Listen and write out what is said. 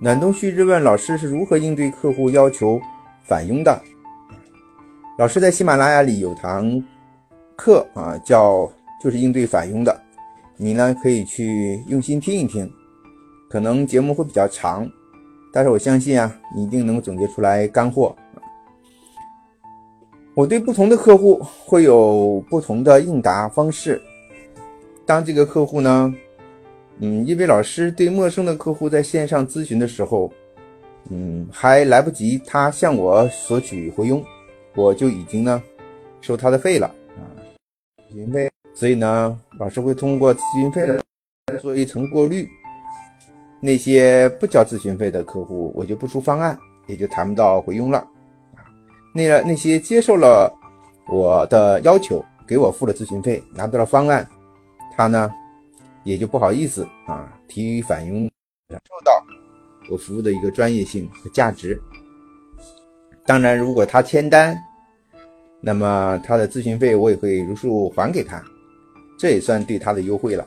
暖冬旭日问老师是如何应对客户要求返佣的？老师在喜马拉雅里有堂课啊，叫就是应对返佣的，你呢可以去用心听一听，可能节目会比较长，但是我相信啊，你一定能总结出来干货。我对不同的客户会有不同的应答方式。当这个客户呢，嗯，因为老师对陌生的客户在线上咨询的时候，嗯，还来不及他向我索取回佣，我就已经呢收他的费了啊，咨询费。所以呢，老师会通过咨询费来做一层过滤，那些不交咨询费的客户，我就不出方案，也就谈不到回佣了啊。那那些接受了我的要求，给我付了咨询费，拿到了方案，他呢也就不好意思啊提返佣，感受到我服务的一个专业性和价值。当然，如果他签单，那么他的咨询费我也会如数还给他，这也算对他的优惠了。